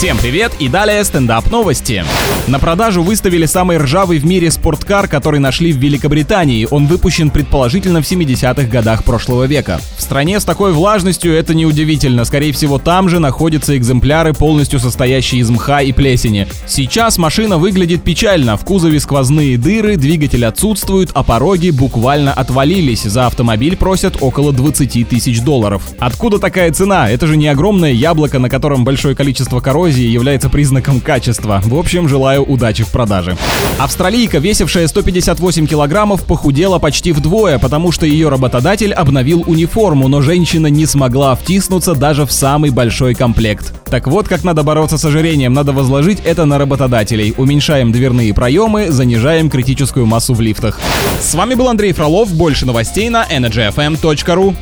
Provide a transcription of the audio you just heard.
Всем привет и далее стендап новости. На продажу выставили самый ржавый в мире спорткар, который нашли в Великобритании. Он выпущен предположительно в 70-х годах прошлого века. Стране с такой влажностью это неудивительно. Скорее всего, там же находятся экземпляры, полностью состоящие из мха и плесени. Сейчас машина выглядит печально. В кузове сквозные дыры, двигатель отсутствует, а пороги буквально отвалились. За автомобиль просят около 20 тысяч долларов. Откуда такая цена? Это же не огромное яблоко, на котором большое количество коррозии является признаком качества. В общем, желаю удачи в продаже. Австралийка, весившая 158 килограммов, похудела почти вдвое, потому что ее работодатель обновил униформу, но женщина не смогла втиснуться даже в самый большой комплект. Так вот, как надо бороться с ожирением, надо возложить это на работодателей. Уменьшаем дверные проемы, занижаем критическую массу в лифтах. С вами был Андрей Фролов, больше новостей на energyfm.ru.